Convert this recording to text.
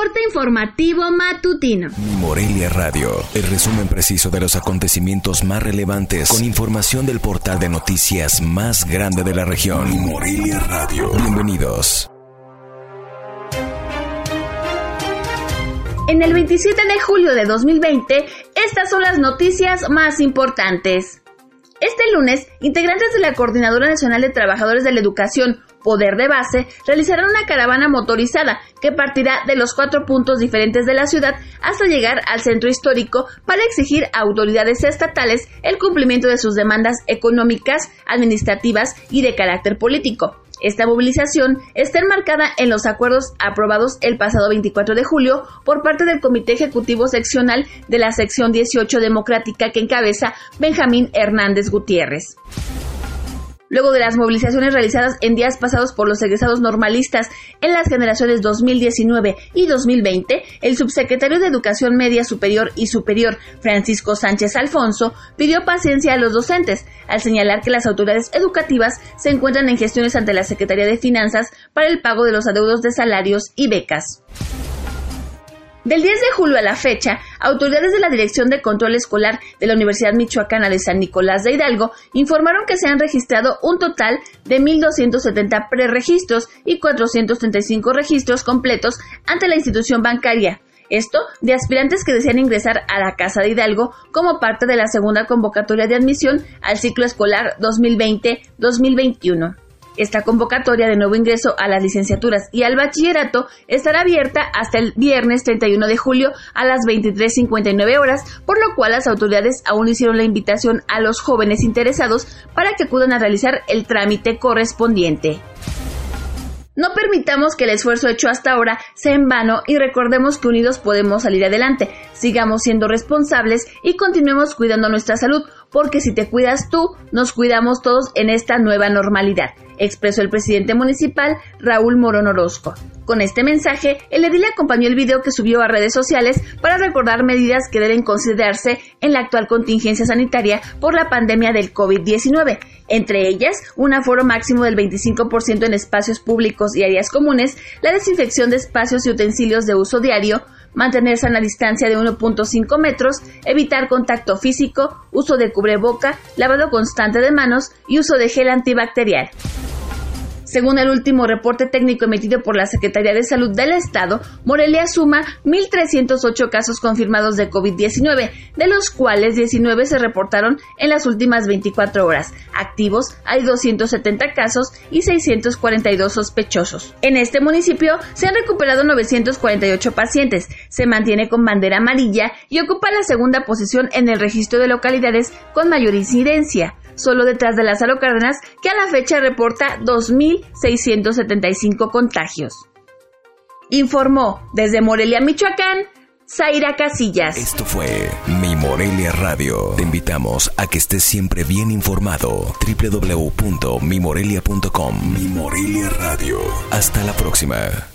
Corte informativo matutino. Morelia Radio, el resumen preciso de los acontecimientos más relevantes con información del portal de noticias más grande de la región. Morelia Radio. Bienvenidos. En el 27 de julio de 2020, estas son las noticias más importantes. Este lunes, integrantes de la Coordinadora Nacional de Trabajadores de la Educación, Poder de Base, realizarán una caravana motorizada que partirá de los cuatro puntos diferentes de la ciudad hasta llegar al centro histórico para exigir a autoridades estatales el cumplimiento de sus demandas económicas, administrativas y de carácter político. Esta movilización está enmarcada en los acuerdos aprobados el pasado 24 de julio por parte del Comité Ejecutivo Seccional de la Sección 18 Democrática que encabeza Benjamín Hernández Gutiérrez. Luego de las movilizaciones realizadas en días pasados por los egresados normalistas en las generaciones 2019 y 2020, el subsecretario de Educación Media Superior y Superior, Francisco Sánchez Alfonso, pidió paciencia a los docentes, al señalar que las autoridades educativas se encuentran en gestiones ante la Secretaría de Finanzas para el pago de los adeudos de salarios y becas. Del 10 de julio a la fecha, autoridades de la Dirección de Control Escolar de la Universidad Michoacana de San Nicolás de Hidalgo informaron que se han registrado un total de 1.270 preregistros y 435 registros completos ante la institución bancaria. Esto de aspirantes que desean ingresar a la Casa de Hidalgo como parte de la segunda convocatoria de admisión al ciclo escolar 2020-2021. Esta convocatoria de nuevo ingreso a las licenciaturas y al bachillerato estará abierta hasta el viernes 31 de julio a las 23.59 horas, por lo cual las autoridades aún hicieron la invitación a los jóvenes interesados para que acudan a realizar el trámite correspondiente. No permitamos que el esfuerzo hecho hasta ahora sea en vano y recordemos que unidos podemos salir adelante. Sigamos siendo responsables y continuemos cuidando nuestra salud, porque si te cuidas tú, nos cuidamos todos en esta nueva normalidad, expresó el presidente municipal Raúl Morón Orozco. Con este mensaje, el edil acompañó el video que subió a redes sociales para recordar medidas que deben considerarse en la actual contingencia sanitaria por la pandemia del COVID-19, entre ellas un aforo máximo del 25% en espacios públicos y áreas comunes, la desinfección de espacios y utensilios de uso diario, mantenerse a una distancia de 1.5 metros, evitar contacto físico, uso de cubreboca, lavado constante de manos y uso de gel antibacterial. Según el último reporte técnico emitido por la Secretaría de Salud del Estado, Morelia suma 1.308 casos confirmados de COVID-19, de los cuales 19 se reportaron en las últimas 24 horas. Activos hay 270 casos y 642 sospechosos. En este municipio se han recuperado 948 pacientes, se mantiene con bandera amarilla y ocupa la segunda posición en el registro de localidades con mayor incidencia solo detrás de Lázaro Cárdenas, que a la fecha reporta 2.675 contagios. Informó desde Morelia, Michoacán, Zaira Casillas. Esto fue Mi Morelia Radio. Te invitamos a que estés siempre bien informado. www.mimorelia.com Mi Morelia Radio. Hasta la próxima.